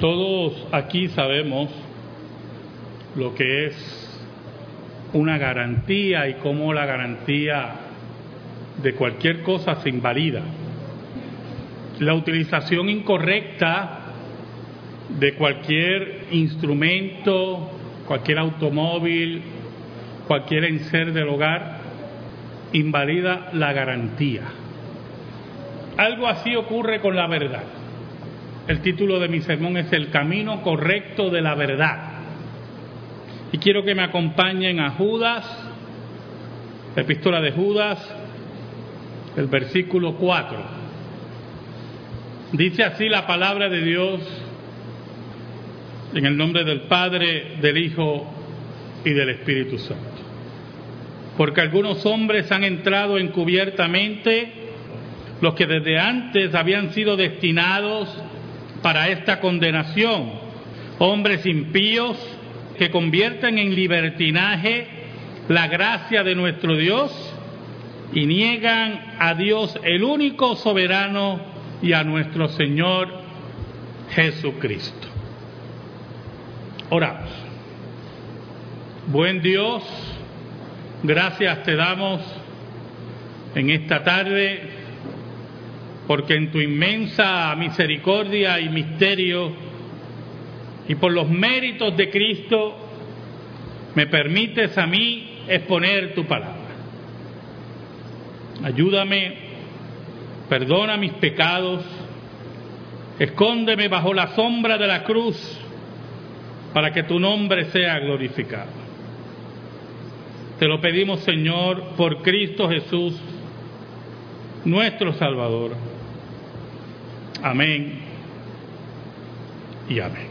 Todos aquí sabemos lo que es una garantía y cómo la garantía de cualquier cosa se invalida. La utilización incorrecta de cualquier instrumento, cualquier automóvil, cualquier enser del hogar, invalida la garantía. Algo así ocurre con la verdad. El título de mi sermón es El camino correcto de la verdad. Y quiero que me acompañen a Judas, la epístola de Judas, el versículo 4. Dice así la palabra de Dios en el nombre del Padre, del Hijo y del Espíritu Santo. Porque algunos hombres han entrado encubiertamente, los que desde antes habían sido destinados para esta condenación, hombres impíos que convierten en libertinaje la gracia de nuestro Dios y niegan a Dios el único soberano y a nuestro Señor Jesucristo. Oramos. Buen Dios, gracias te damos en esta tarde porque en tu inmensa misericordia y misterio y por los méritos de Cristo me permites a mí exponer tu palabra. Ayúdame, perdona mis pecados, escóndeme bajo la sombra de la cruz para que tu nombre sea glorificado. Te lo pedimos, Señor, por Cristo Jesús, nuestro Salvador. Amén y amén.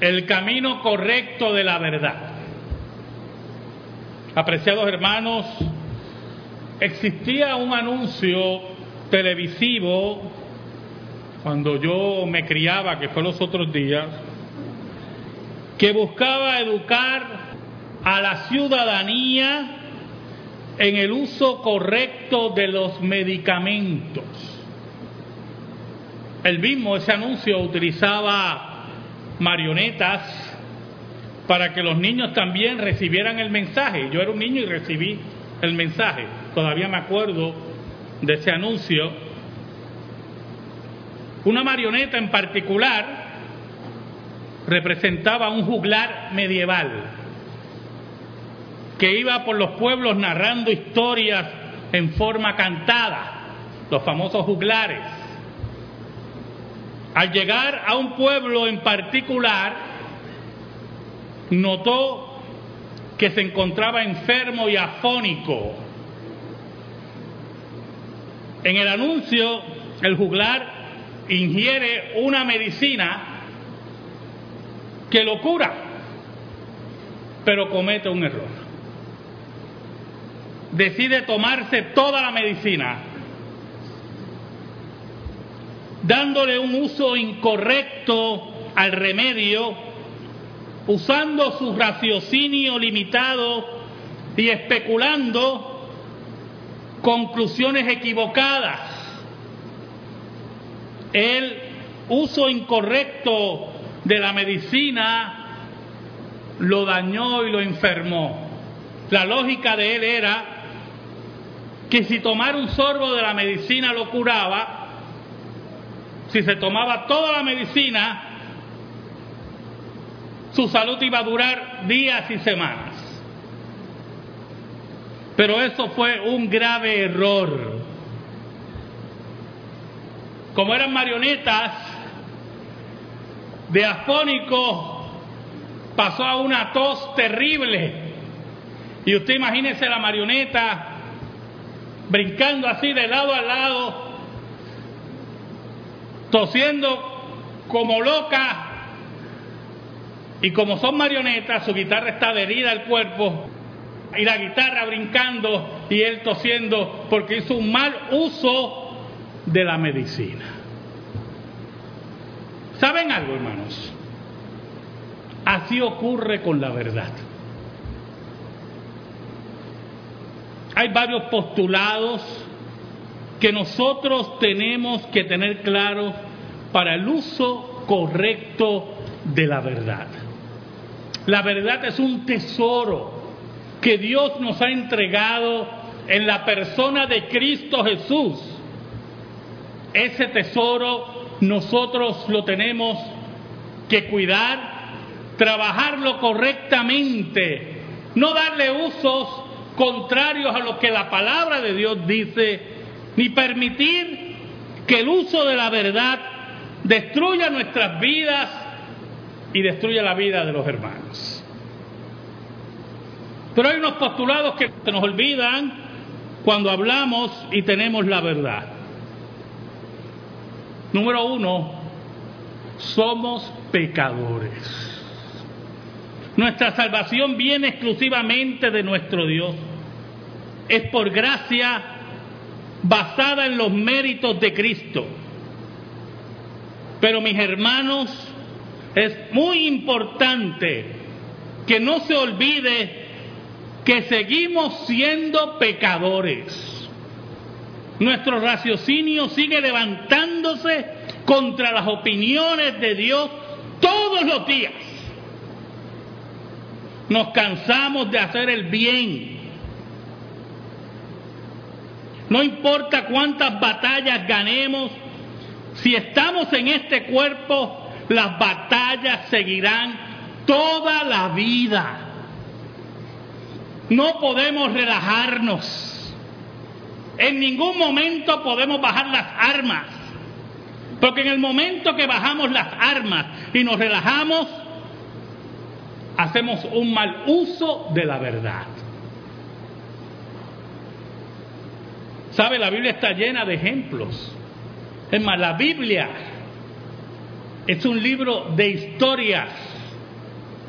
El camino correcto de la verdad. Apreciados hermanos, existía un anuncio televisivo cuando yo me criaba, que fue los otros días, que buscaba educar a la ciudadanía en el uso correcto de los medicamentos. El mismo, ese anuncio utilizaba marionetas para que los niños también recibieran el mensaje. Yo era un niño y recibí el mensaje. Todavía me acuerdo de ese anuncio. Una marioneta en particular representaba un juglar medieval que iba por los pueblos narrando historias en forma cantada, los famosos juglares. Al llegar a un pueblo en particular, notó que se encontraba enfermo y afónico. En el anuncio, el juglar ingiere una medicina que lo cura, pero comete un error. Decide tomarse toda la medicina, dándole un uso incorrecto al remedio usando su raciocinio limitado y especulando conclusiones equivocadas. El uso incorrecto de la medicina lo dañó y lo enfermó. La lógica de él era que si tomar un sorbo de la medicina lo curaba, si se tomaba toda la medicina su salud iba a durar días y semanas. Pero eso fue un grave error. Como eran marionetas, de afónico pasó a una tos terrible. Y usted imagínese la marioneta brincando así de lado a lado, tosiendo como loca y como son marionetas, su guitarra está adherida al cuerpo y la guitarra brincando y él tosiendo porque hizo un mal uso de la medicina. ¿Saben algo, hermanos? Así ocurre con la verdad. Hay varios postulados que nosotros tenemos que tener claros para el uso correcto de la verdad. La verdad es un tesoro que Dios nos ha entregado en la persona de Cristo Jesús. Ese tesoro nosotros lo tenemos que cuidar, trabajarlo correctamente, no darle usos contrarios a lo que la palabra de Dios dice, ni permitir que el uso de la verdad destruya nuestras vidas y destruya la vida de los hermanos. Pero hay unos postulados que se nos olvidan cuando hablamos y tenemos la verdad. Número uno, somos pecadores. Nuestra salvación viene exclusivamente de nuestro Dios. Es por gracia basada en los méritos de Cristo. Pero mis hermanos, es muy importante que no se olvide que seguimos siendo pecadores. Nuestro raciocinio sigue levantándose contra las opiniones de Dios todos los días. Nos cansamos de hacer el bien. No importa cuántas batallas ganemos, si estamos en este cuerpo, las batallas seguirán toda la vida. No podemos relajarnos. En ningún momento podemos bajar las armas. Porque en el momento que bajamos las armas y nos relajamos, hacemos un mal uso de la verdad. ¿Sabe? La Biblia está llena de ejemplos. Es más, la Biblia es un libro de historias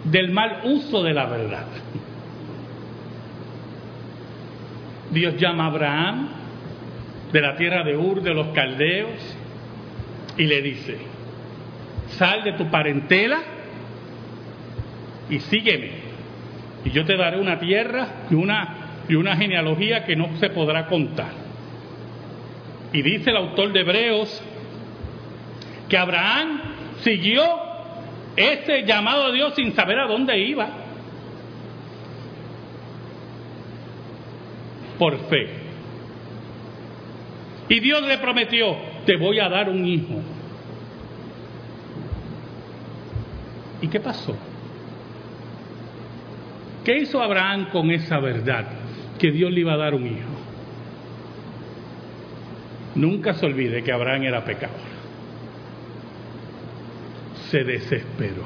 del mal uso de la verdad. Dios llama a Abraham de la tierra de Ur de los caldeos y le dice, sal de tu parentela y sígueme. Y yo te daré una tierra y una, y una genealogía que no se podrá contar. Y dice el autor de Hebreos que Abraham siguió ese llamado a Dios sin saber a dónde iba. Por fe. Y Dios le prometió, te voy a dar un hijo. ¿Y qué pasó? ¿Qué hizo Abraham con esa verdad? Que Dios le iba a dar un hijo. Nunca se olvide que Abraham era pecador. Se desesperó.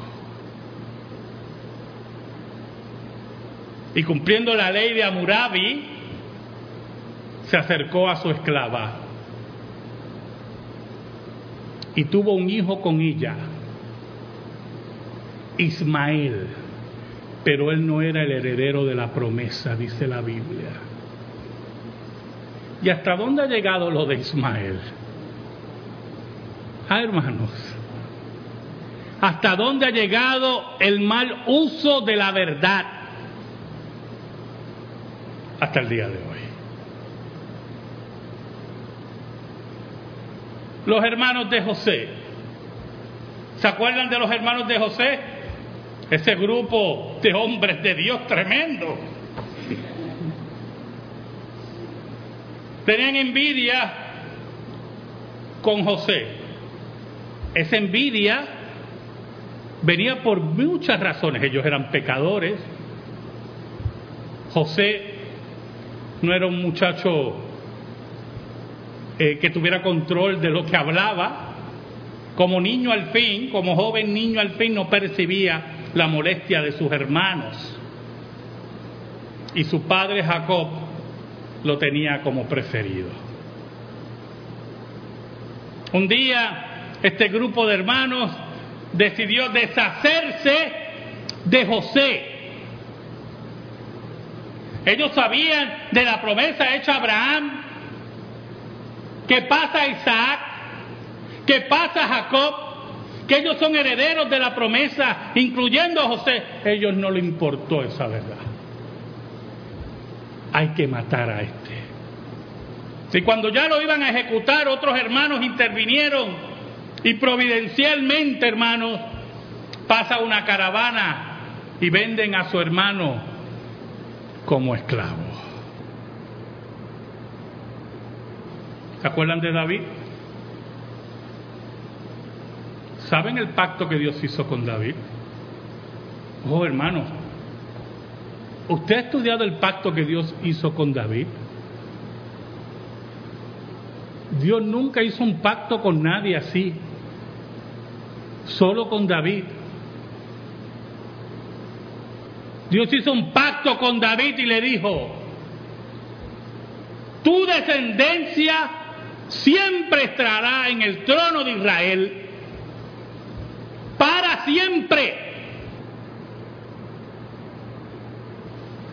Y cumpliendo la ley de Amurabi, se acercó a su esclava y tuvo un hijo con ella, Ismael pero él no era el heredero de la promesa, dice la Biblia. ¿Y hasta dónde ha llegado lo de Ismael? Ah, hermanos, ¿hasta dónde ha llegado el mal uso de la verdad? Hasta el día de hoy. Los hermanos de José. ¿Se acuerdan de los hermanos de José? ese grupo de hombres de Dios tremendo. Tenían envidia con José. Esa envidia venía por muchas razones. Ellos eran pecadores. José no era un muchacho eh, que tuviera control de lo que hablaba. Como niño al fin, como joven niño al fin, no percibía la molestia de sus hermanos. Y su padre Jacob lo tenía como preferido. Un día este grupo de hermanos decidió deshacerse de José. Ellos sabían de la promesa hecha a Abraham, que pasa a Isaac, que pasa a Jacob, que ellos son herederos de la promesa, incluyendo a José, ellos no le importó esa verdad. Hay que matar a este. Si cuando ya lo iban a ejecutar, otros hermanos intervinieron Y providencialmente, hermanos, pasa una caravana y venden a su hermano como esclavo. ¿Se acuerdan de David? ¿Saben el pacto que Dios hizo con David? Oh, hermano, ¿usted ha estudiado el pacto que Dios hizo con David? Dios nunca hizo un pacto con nadie así, solo con David. Dios hizo un pacto con David y le dijo, tu descendencia siempre estará en el trono de Israel, para siempre.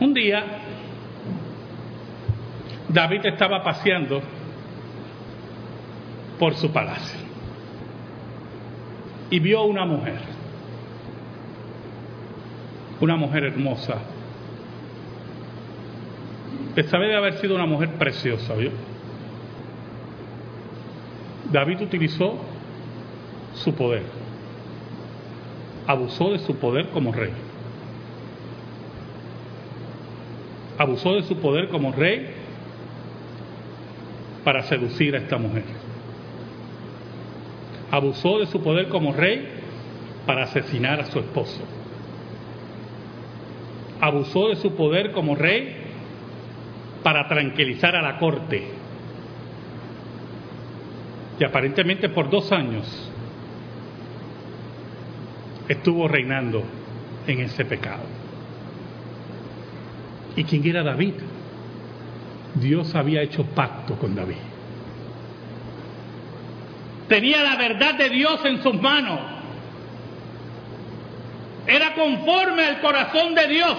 Un día, David estaba paseando por su palacio y vio una mujer, una mujer hermosa. Esta de haber sido una mujer preciosa, ¿vio? David utilizó su poder, abusó de su poder como rey, abusó de su poder como rey para seducir a esta mujer abusó de su poder como rey para asesinar a su esposo. Abusó de su poder como rey para tranquilizar a la corte. Y aparentemente por dos años estuvo reinando en ese pecado. ¿Y quién era David? Dios había hecho pacto con David tenía la verdad de Dios en sus manos. Era conforme al corazón de Dios.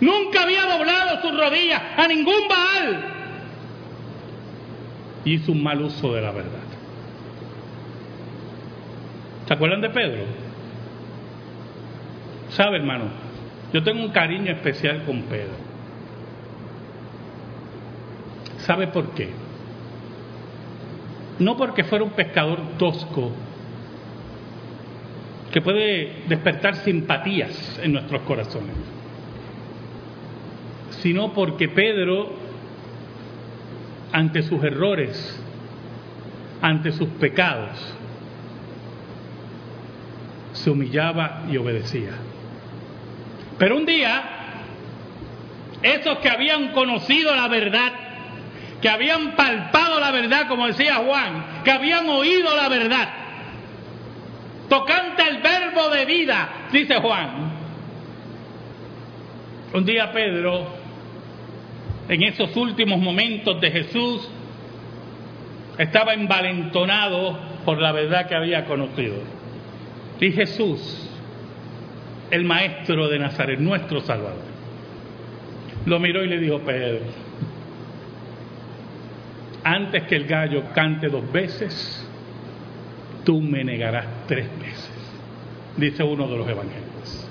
Nunca había doblado sus rodillas a ningún Baal. Hizo un mal uso de la verdad. ¿Se acuerdan de Pedro? ¿Sabe, hermano? Yo tengo un cariño especial con Pedro. ¿Sabe por qué? no porque fuera un pescador tosco, que puede despertar simpatías en nuestros corazones, sino porque Pedro, ante sus errores, ante sus pecados, se humillaba y obedecía. Pero un día, esos que habían conocido la verdad, que habían palpado la verdad, como decía Juan, que habían oído la verdad. Tocante el verbo de vida, dice Juan. Un día Pedro, en esos últimos momentos de Jesús, estaba envalentonado por la verdad que había conocido. Y Jesús, el maestro de Nazaret, nuestro Salvador, lo miró y le dijo, Pedro, antes que el gallo cante dos veces, tú me negarás tres veces, dice uno de los evangelios.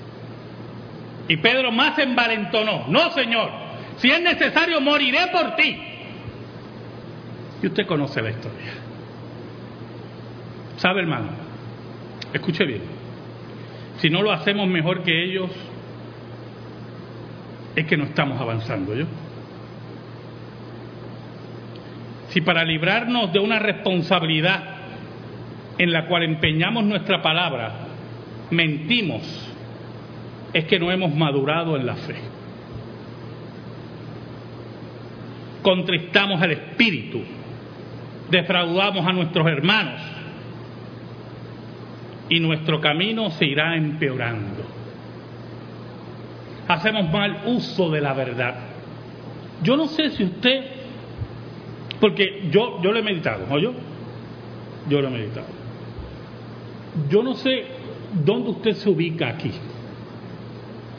Y Pedro más envalentonó, no Señor, si es necesario moriré por ti. Y usted conoce la historia. ¿Sabe hermano? Escuche bien, si no lo hacemos mejor que ellos, es que no estamos avanzando, ¿yo? Si para librarnos de una responsabilidad en la cual empeñamos nuestra palabra, mentimos, es que no hemos madurado en la fe. Contristamos al Espíritu, defraudamos a nuestros hermanos y nuestro camino se irá empeorando. Hacemos mal uso de la verdad. Yo no sé si usted porque yo, yo lo he meditado, ¿no yo? Yo lo he meditado. Yo no sé dónde usted se ubica aquí.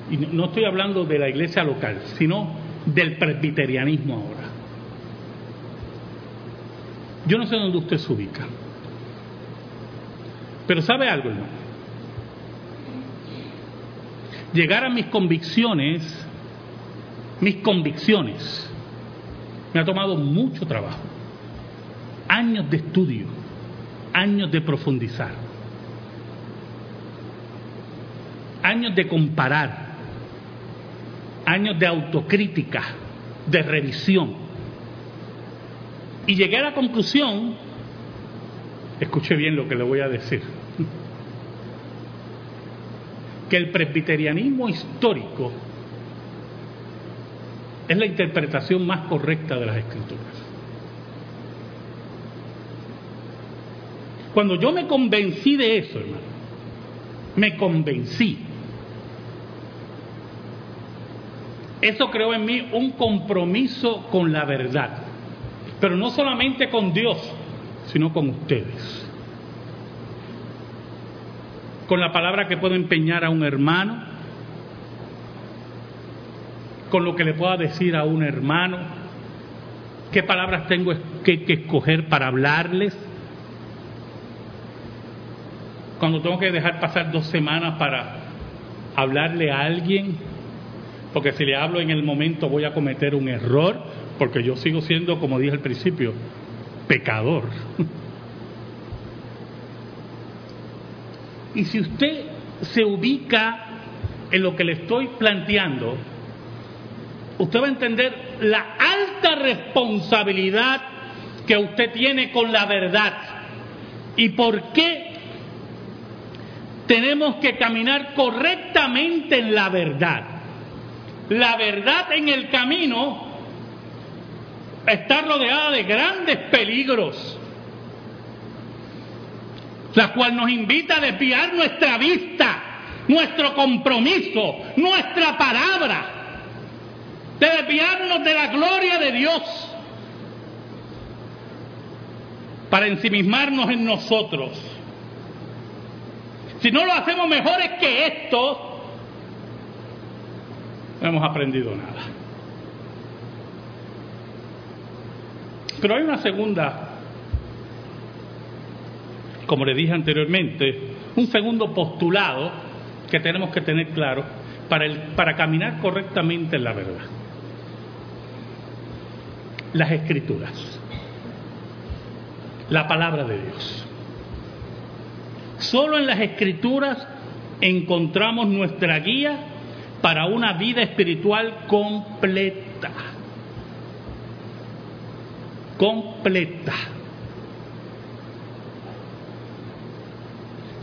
Y no estoy hablando de la iglesia local, sino del presbiterianismo ahora. Yo no sé dónde usted se ubica. Pero ¿sabe algo, hermano? Llegar a mis convicciones, mis convicciones, me ha tomado mucho trabajo, años de estudio, años de profundizar, años de comparar, años de autocrítica, de revisión. Y llegué a la conclusión, escuche bien lo que le voy a decir, que el presbiterianismo histórico es la interpretación más correcta de las escrituras. Cuando yo me convencí de eso, hermano, me convencí. Eso creó en mí un compromiso con la verdad, pero no solamente con Dios, sino con ustedes. Con la palabra que puedo empeñar a un hermano, con lo que le pueda decir a un hermano, qué palabras tengo que, que escoger para hablarles, cuando tengo que dejar pasar dos semanas para hablarle a alguien, porque si le hablo en el momento voy a cometer un error, porque yo sigo siendo, como dije al principio, pecador. Y si usted se ubica en lo que le estoy planteando, usted va a entender la alta responsabilidad que usted tiene con la verdad y por qué tenemos que caminar correctamente en la verdad. La verdad en el camino está rodeada de grandes peligros, la cual nos invita a desviar nuestra vista, nuestro compromiso, nuestra palabra de desviarnos de la gloria de Dios para ensimismarnos en nosotros. Si no lo hacemos mejores que esto, no hemos aprendido nada. Pero hay una segunda, como le dije anteriormente, un segundo postulado que tenemos que tener claro para, el, para caminar correctamente en la verdad las escrituras, la palabra de Dios. Solo en las escrituras encontramos nuestra guía para una vida espiritual completa. Completa.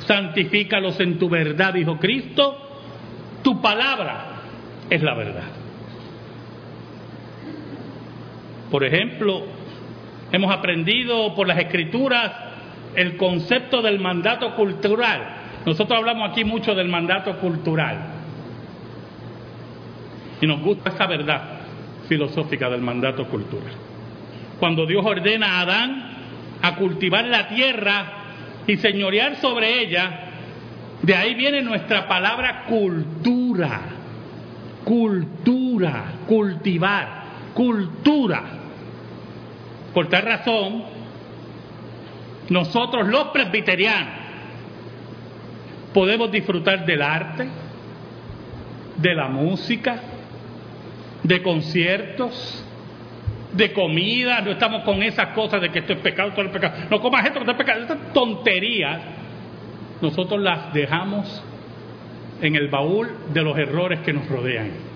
Santifícalos en tu verdad, dijo Cristo. Tu palabra es la verdad. Por ejemplo, hemos aprendido por las escrituras el concepto del mandato cultural. Nosotros hablamos aquí mucho del mandato cultural. Y nos gusta esa verdad filosófica del mandato cultural. Cuando Dios ordena a Adán a cultivar la tierra y señorear sobre ella, de ahí viene nuestra palabra cultura. Cultura, cultivar, cultura. Por tal razón, nosotros los presbiterianos podemos disfrutar del arte, de la música, de conciertos, de comida, no estamos con esas cosas de que esto es pecado, esto es pecado, no comas esto, esto es pecado, esas tonterías, nosotros las dejamos en el baúl de los errores que nos rodean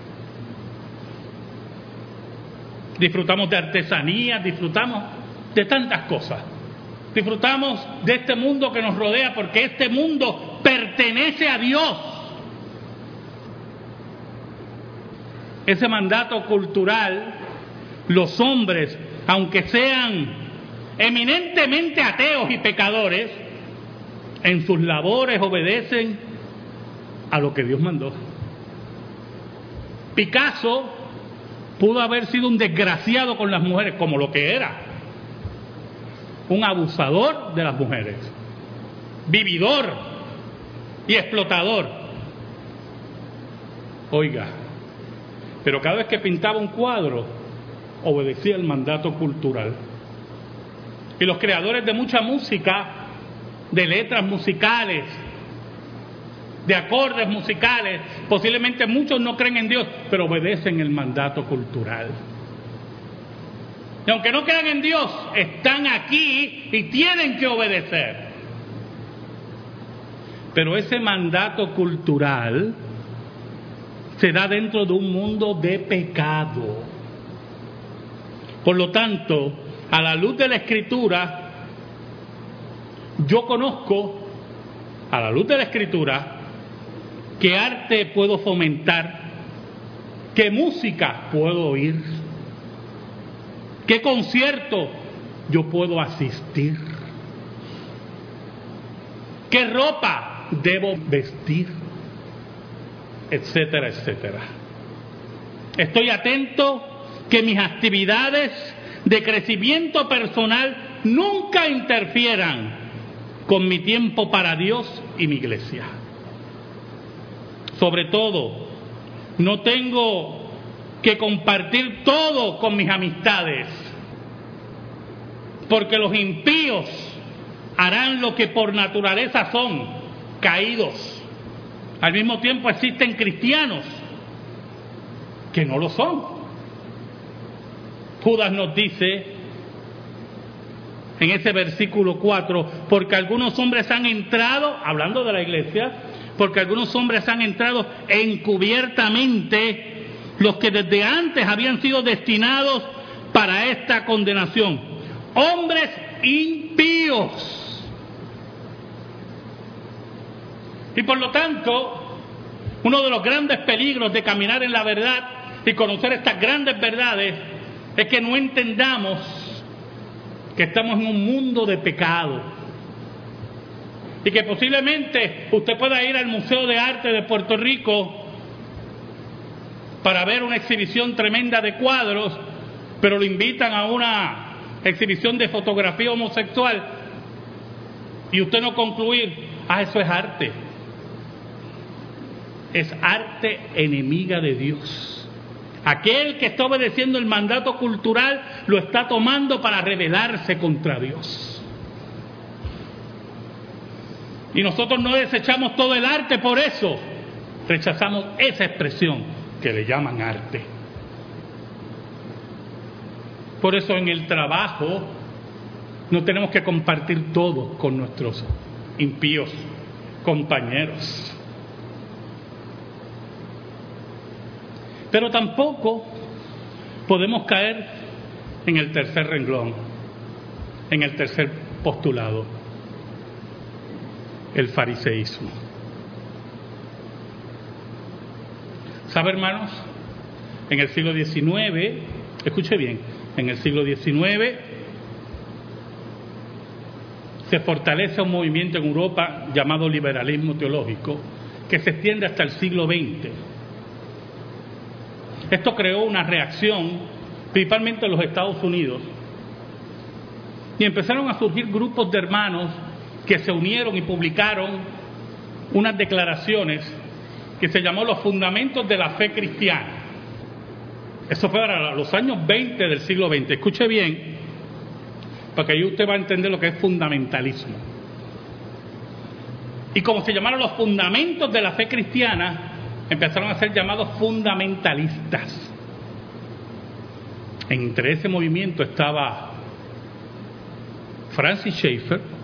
disfrutamos de artesanía, disfrutamos de tantas cosas. Disfrutamos de este mundo que nos rodea porque este mundo pertenece a Dios. Ese mandato cultural, los hombres, aunque sean eminentemente ateos y pecadores, en sus labores obedecen a lo que Dios mandó. Picasso pudo haber sido un desgraciado con las mujeres, como lo que era. Un abusador de las mujeres, vividor y explotador. Oiga, pero cada vez que pintaba un cuadro, obedecía el mandato cultural. Y los creadores de mucha música, de letras musicales, de acordes musicales. Posiblemente muchos no creen en Dios, pero obedecen el mandato cultural. Y aunque no crean en Dios, están aquí y tienen que obedecer. Pero ese mandato cultural se da dentro de un mundo de pecado. Por lo tanto, a la luz de la escritura, yo conozco, a la luz de la escritura, qué arte puedo fomentar, qué música puedo oír, qué concierto yo puedo asistir, qué ropa debo vestir, etcétera, etcétera. Estoy atento que mis actividades de crecimiento personal nunca interfieran con mi tiempo para Dios y mi iglesia. Sobre todo, no tengo que compartir todo con mis amistades, porque los impíos harán lo que por naturaleza son, caídos. Al mismo tiempo existen cristianos que no lo son. Judas nos dice en ese versículo 4, porque algunos hombres han entrado, hablando de la iglesia, porque algunos hombres han entrado encubiertamente, los que desde antes habían sido destinados para esta condenación. Hombres impíos. Y por lo tanto, uno de los grandes peligros de caminar en la verdad y conocer estas grandes verdades es que no entendamos que estamos en un mundo de pecado y que posiblemente usted pueda ir al Museo de Arte de Puerto Rico para ver una exhibición tremenda de cuadros, pero lo invitan a una exhibición de fotografía homosexual y usted no concluir, ah, eso es arte. Es arte enemiga de Dios. Aquel que está obedeciendo el mandato cultural lo está tomando para rebelarse contra Dios. Y nosotros no desechamos todo el arte por eso. Rechazamos esa expresión que le llaman arte. Por eso en el trabajo no tenemos que compartir todo con nuestros impíos compañeros. Pero tampoco podemos caer en el tercer renglón, en el tercer postulado, el fariseísmo. ¿Sabe, hermanos? En el siglo XIX, escuche bien, en el siglo XIX se fortalece un movimiento en Europa llamado liberalismo teológico que se extiende hasta el siglo XX esto creó una reacción, principalmente en los Estados Unidos, y empezaron a surgir grupos de hermanos que se unieron y publicaron unas declaraciones que se llamó los fundamentos de la fe cristiana. Eso fue para los años 20 del siglo XX. Escuche bien, para que ahí usted va a entender lo que es fundamentalismo. Y como se llamaron los fundamentos de la fe cristiana, empezaron a ser llamados fundamentalistas. Entre ese movimiento estaba Francis Schaeffer,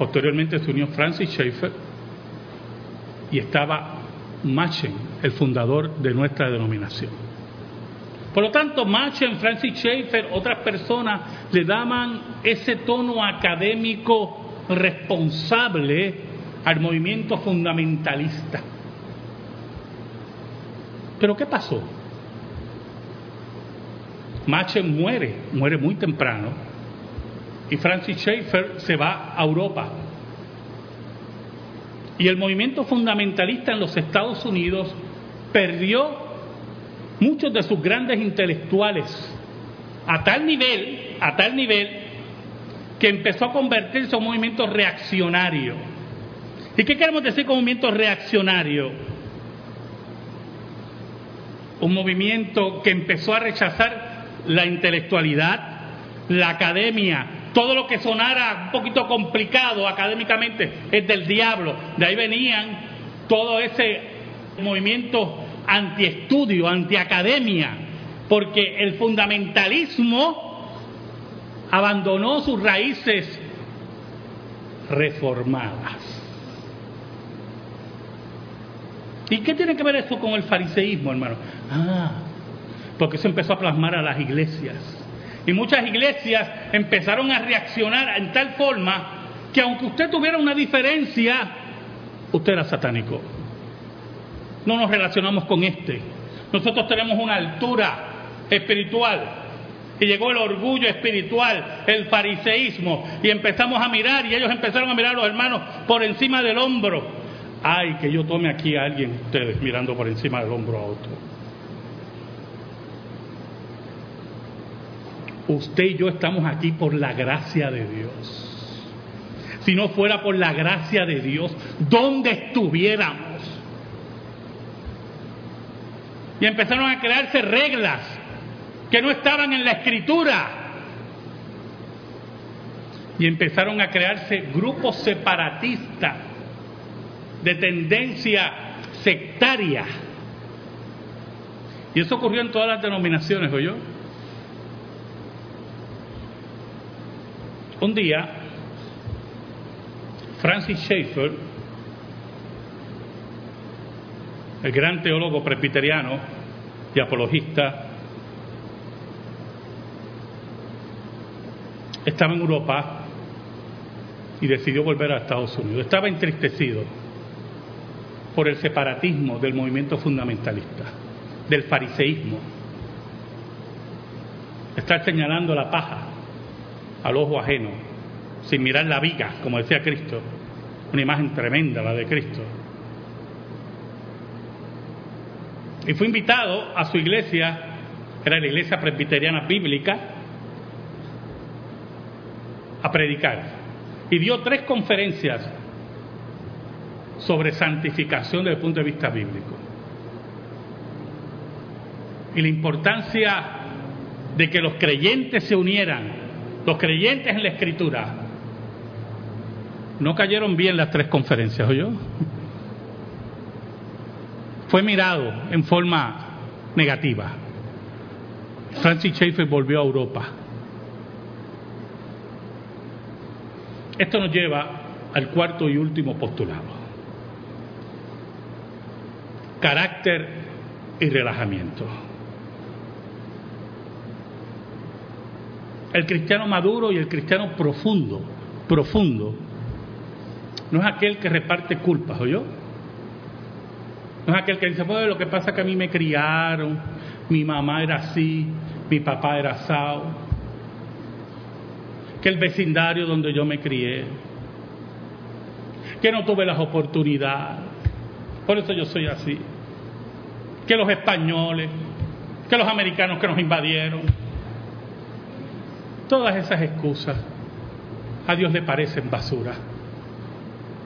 posteriormente se unió Francis Schaeffer, y estaba Machen, el fundador de nuestra denominación. Por lo tanto, Machen, Francis Schaeffer, otras personas le daban ese tono académico responsable al movimiento fundamentalista. Pero ¿qué pasó? Machen muere, muere muy temprano, y Francis Schaeffer se va a Europa. Y el movimiento fundamentalista en los Estados Unidos perdió muchos de sus grandes intelectuales a tal nivel, a tal nivel que empezó a convertirse en un movimiento reaccionario ¿Y qué queremos decir con movimiento reaccionario? Un movimiento que empezó a rechazar la intelectualidad, la academia, todo lo que sonara un poquito complicado académicamente es del diablo. De ahí venían todo ese movimiento antiestudio, antiacademia, porque el fundamentalismo abandonó sus raíces reformadas. ¿Y qué tiene que ver eso con el fariseísmo, hermano? Ah, porque eso empezó a plasmar a las iglesias. Y muchas iglesias empezaron a reaccionar en tal forma que aunque usted tuviera una diferencia, usted era satánico. No nos relacionamos con este. Nosotros tenemos una altura espiritual. Y llegó el orgullo espiritual, el fariseísmo, y empezamos a mirar, y ellos empezaron a mirar a los hermanos por encima del hombro. Ay, que yo tome aquí a alguien, ustedes mirando por encima del hombro a otro. Usted y yo estamos aquí por la gracia de Dios. Si no fuera por la gracia de Dios, ¿dónde estuviéramos? Y empezaron a crearse reglas que no estaban en la escritura. Y empezaron a crearse grupos separatistas de tendencia sectaria. Y eso ocurrió en todas las denominaciones, ¿oyó? Un día, Francis Schaeffer, el gran teólogo presbiteriano y apologista, estaba en Europa y decidió volver a Estados Unidos. Estaba entristecido por el separatismo del movimiento fundamentalista, del fariseísmo. Estar señalando la paja al ojo ajeno, sin mirar la viga, como decía Cristo. Una imagen tremenda la de Cristo. Y fue invitado a su iglesia, era la iglesia presbiteriana bíblica, a predicar. Y dio tres conferencias sobre santificación desde el punto de vista bíblico. Y la importancia de que los creyentes se unieran, los creyentes en la escritura, no cayeron bien las tres conferencias, ¿oyó? Fue mirado en forma negativa. Francis Schaeffer volvió a Europa. Esto nos lleva al cuarto y último postulado carácter y relajamiento. El cristiano maduro y el cristiano profundo, profundo, no es aquel que reparte culpas, yo No es aquel que dice, pues lo que pasa es que a mí me criaron, mi mamá era así, mi papá era asado, que el vecindario donde yo me crié, que no tuve las oportunidades, por eso yo soy así. Que los españoles, que los americanos que nos invadieron. Todas esas excusas a Dios le parecen basura.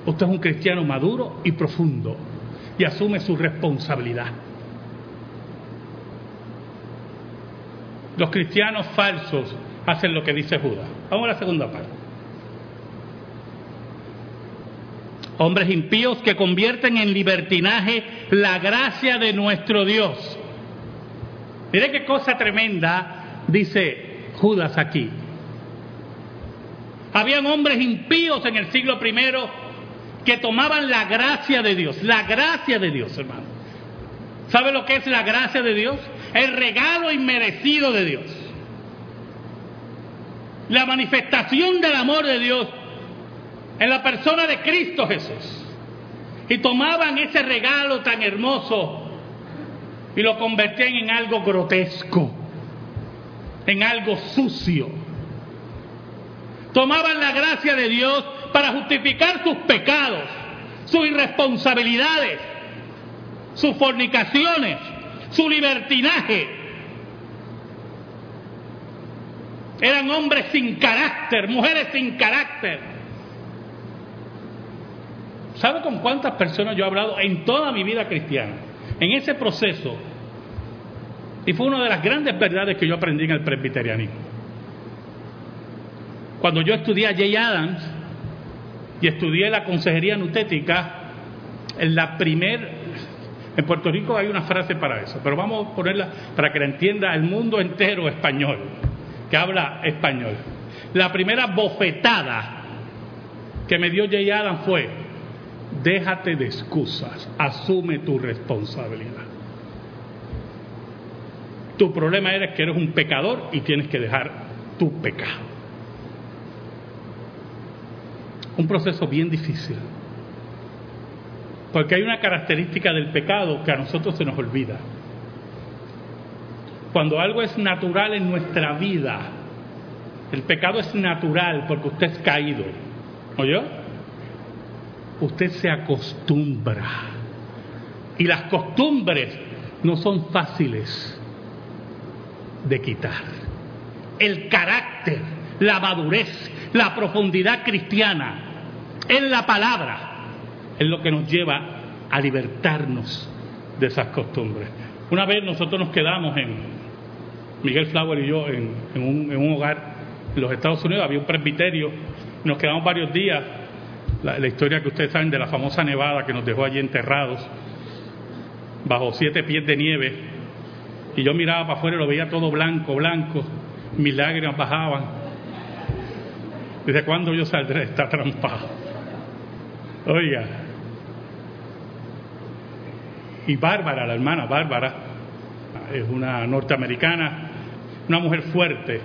Usted es un cristiano maduro y profundo y asume su responsabilidad. Los cristianos falsos hacen lo que dice Judas. Vamos a la segunda parte. hombres impíos que convierten en libertinaje la gracia de nuestro Dios. Mire qué cosa tremenda dice Judas aquí. Habían hombres impíos en el siglo primero que tomaban la gracia de Dios, la gracia de Dios, hermano. ¿Sabe lo que es la gracia de Dios? El regalo inmerecido de Dios. La manifestación del amor de Dios en la persona de Cristo Jesús. Y tomaban ese regalo tan hermoso y lo convertían en algo grotesco, en algo sucio. Tomaban la gracia de Dios para justificar sus pecados, sus irresponsabilidades, sus fornicaciones, su libertinaje. Eran hombres sin carácter, mujeres sin carácter ¿Sabe con cuántas personas yo he hablado en toda mi vida cristiana? En ese proceso. Y fue una de las grandes verdades que yo aprendí en el presbiterianismo. Cuando yo estudié a Jay Adams y estudié la consejería nutética, en la primer en Puerto Rico hay una frase para eso, pero vamos a ponerla para que la entienda el mundo entero español, que habla español. La primera bofetada que me dio Jay Adam fue, déjate de excusas, asume tu responsabilidad. Tu problema es que eres un pecador y tienes que dejar tu pecado. Un proceso bien difícil. Porque hay una característica del pecado que a nosotros se nos olvida. Cuando algo es natural en nuestra vida, el pecado es natural porque usted es caído. ¿Oyó? Usted se acostumbra. Y las costumbres no son fáciles de quitar. El carácter, la madurez, la profundidad cristiana en la palabra es lo que nos lleva a libertarnos de esas costumbres. Una vez nosotros nos quedamos en, Miguel Flower y yo, en, un, en un, hogar en los Estados Unidos, había un presbiterio, nos quedamos varios días, la, la, historia que ustedes saben de la famosa nevada que nos dejó allí enterrados, bajo siete pies de nieve, y yo miraba para afuera y lo veía todo blanco, blanco, mis lágrimas bajaban. ¿Desde cuándo yo saldré de esta trampa? Oiga, y Bárbara, la hermana Bárbara, es una norteamericana, una mujer fuerte,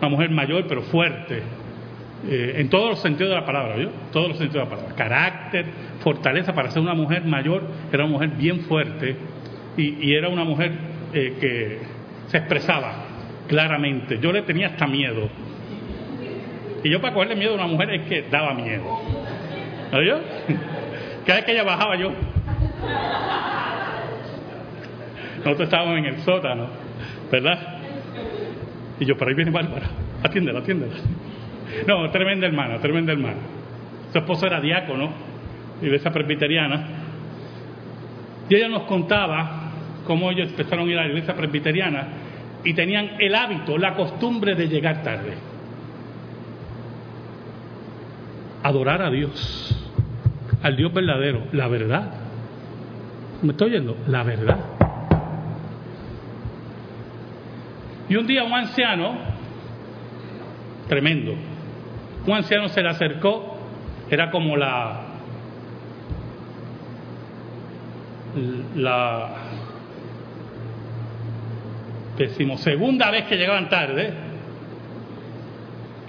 una mujer mayor pero fuerte, eh, en todos los sentidos de la palabra, ¿yo? Todos los sentidos de la palabra. Carácter, fortaleza para ser una mujer mayor, era una mujer bien fuerte y, y era una mujer eh, que se expresaba claramente. Yo le tenía hasta miedo. Y yo para cogerle miedo a una mujer es que daba miedo. ¿Oyó? Cada vez que ella bajaba yo nosotros estábamos en el sótano, ¿verdad? Y yo, por ahí viene Bárbara, atiéndela, atiéndela. No, tremenda hermana, tremenda hermana. Su esposo era diácono, iglesia presbiteriana, y ella nos contaba cómo ellos empezaron a ir a la iglesia presbiteriana y tenían el hábito, la costumbre de llegar tarde. Adorar a Dios, al Dios verdadero, la verdad. ¿Me estoy oyendo? La verdad. Y un día un anciano, tremendo, un anciano se le acercó, era como la, la decimosegunda vez que llegaban tarde,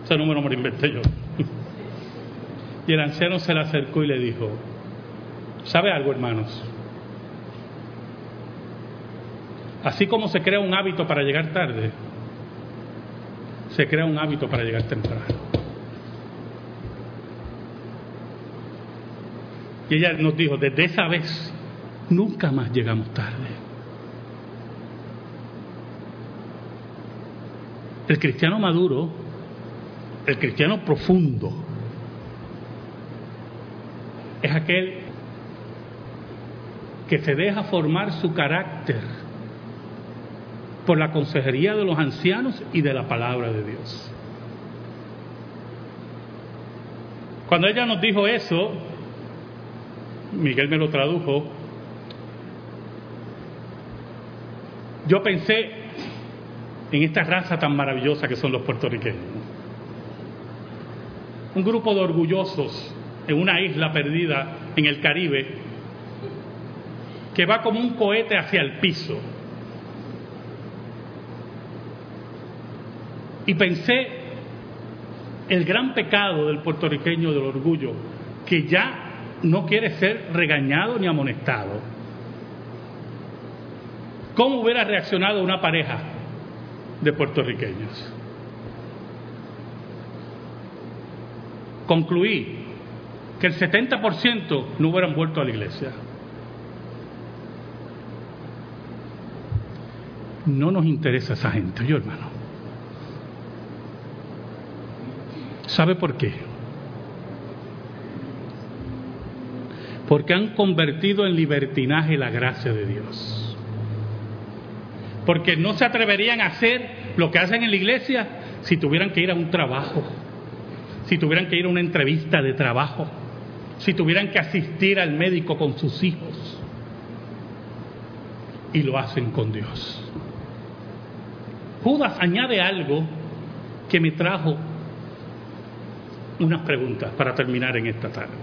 ese número me lo inventé yo. Y el anciano se le acercó y le dijo, ¿sabe algo hermanos? Así como se crea un hábito para llegar tarde, se crea un hábito para llegar temprano. Y ella nos dijo, desde esa vez, nunca más llegamos tarde. El cristiano maduro, el cristiano profundo, es aquel que se deja formar su carácter por la consejería de los ancianos y de la palabra de Dios. Cuando ella nos dijo eso, Miguel me lo tradujo, yo pensé en esta raza tan maravillosa que son los puertorriqueños. Un grupo de orgullosos en una isla perdida en el Caribe que va como un cohete hacia el piso Y pensé el gran pecado del puertorriqueño del orgullo, que ya no quiere ser regañado ni amonestado. ¿Cómo hubiera reaccionado una pareja de puertorriqueños? Concluí que el 70% no hubieran vuelto a la iglesia. No nos interesa esa gente, yo hermano. ¿Sabe por qué? Porque han convertido en libertinaje la gracia de Dios. Porque no se atreverían a hacer lo que hacen en la iglesia si tuvieran que ir a un trabajo, si tuvieran que ir a una entrevista de trabajo, si tuvieran que asistir al médico con sus hijos. Y lo hacen con Dios. Judas añade algo que me trajo unas preguntas para terminar en esta tarde.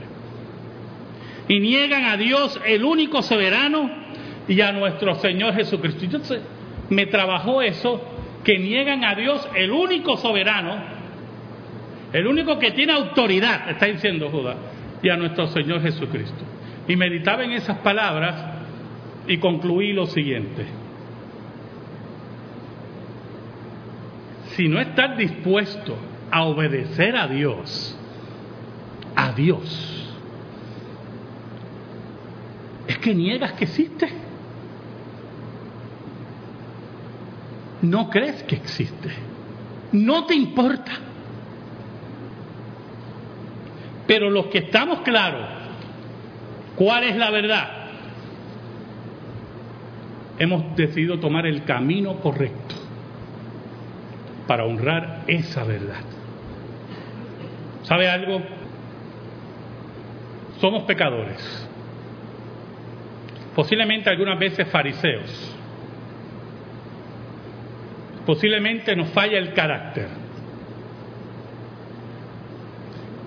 Y niegan a Dios, el único soberano, y a nuestro Señor Jesucristo. Entonces, me trabajó eso, que niegan a Dios, el único soberano, el único que tiene autoridad, está diciendo Judas, y a nuestro Señor Jesucristo. Y meditaba en esas palabras y concluí lo siguiente. Si no estás dispuesto a obedecer a Dios, a Dios, es que niegas que existe. No crees que existe. No te importa. Pero los que estamos claros cuál es la verdad, hemos decidido tomar el camino correcto para honrar esa verdad. ¿Sabe algo? Somos pecadores. Posiblemente algunas veces fariseos. Posiblemente nos falla el carácter.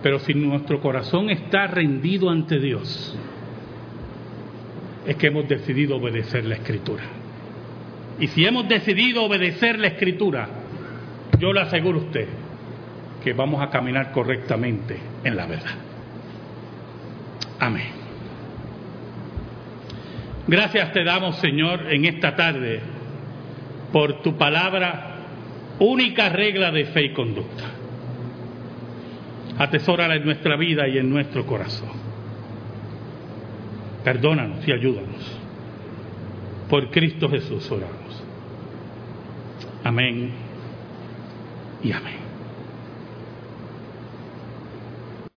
Pero si nuestro corazón está rendido ante Dios, es que hemos decidido obedecer la escritura. Y si hemos decidido obedecer la escritura, yo le aseguro a usted que vamos a caminar correctamente en la verdad. Amén. Gracias te damos, Señor, en esta tarde por tu palabra, única regla de fe y conducta. Atesórala en nuestra vida y en nuestro corazón. Perdónanos y ayúdanos. Por Cristo Jesús oramos. Amén y amén.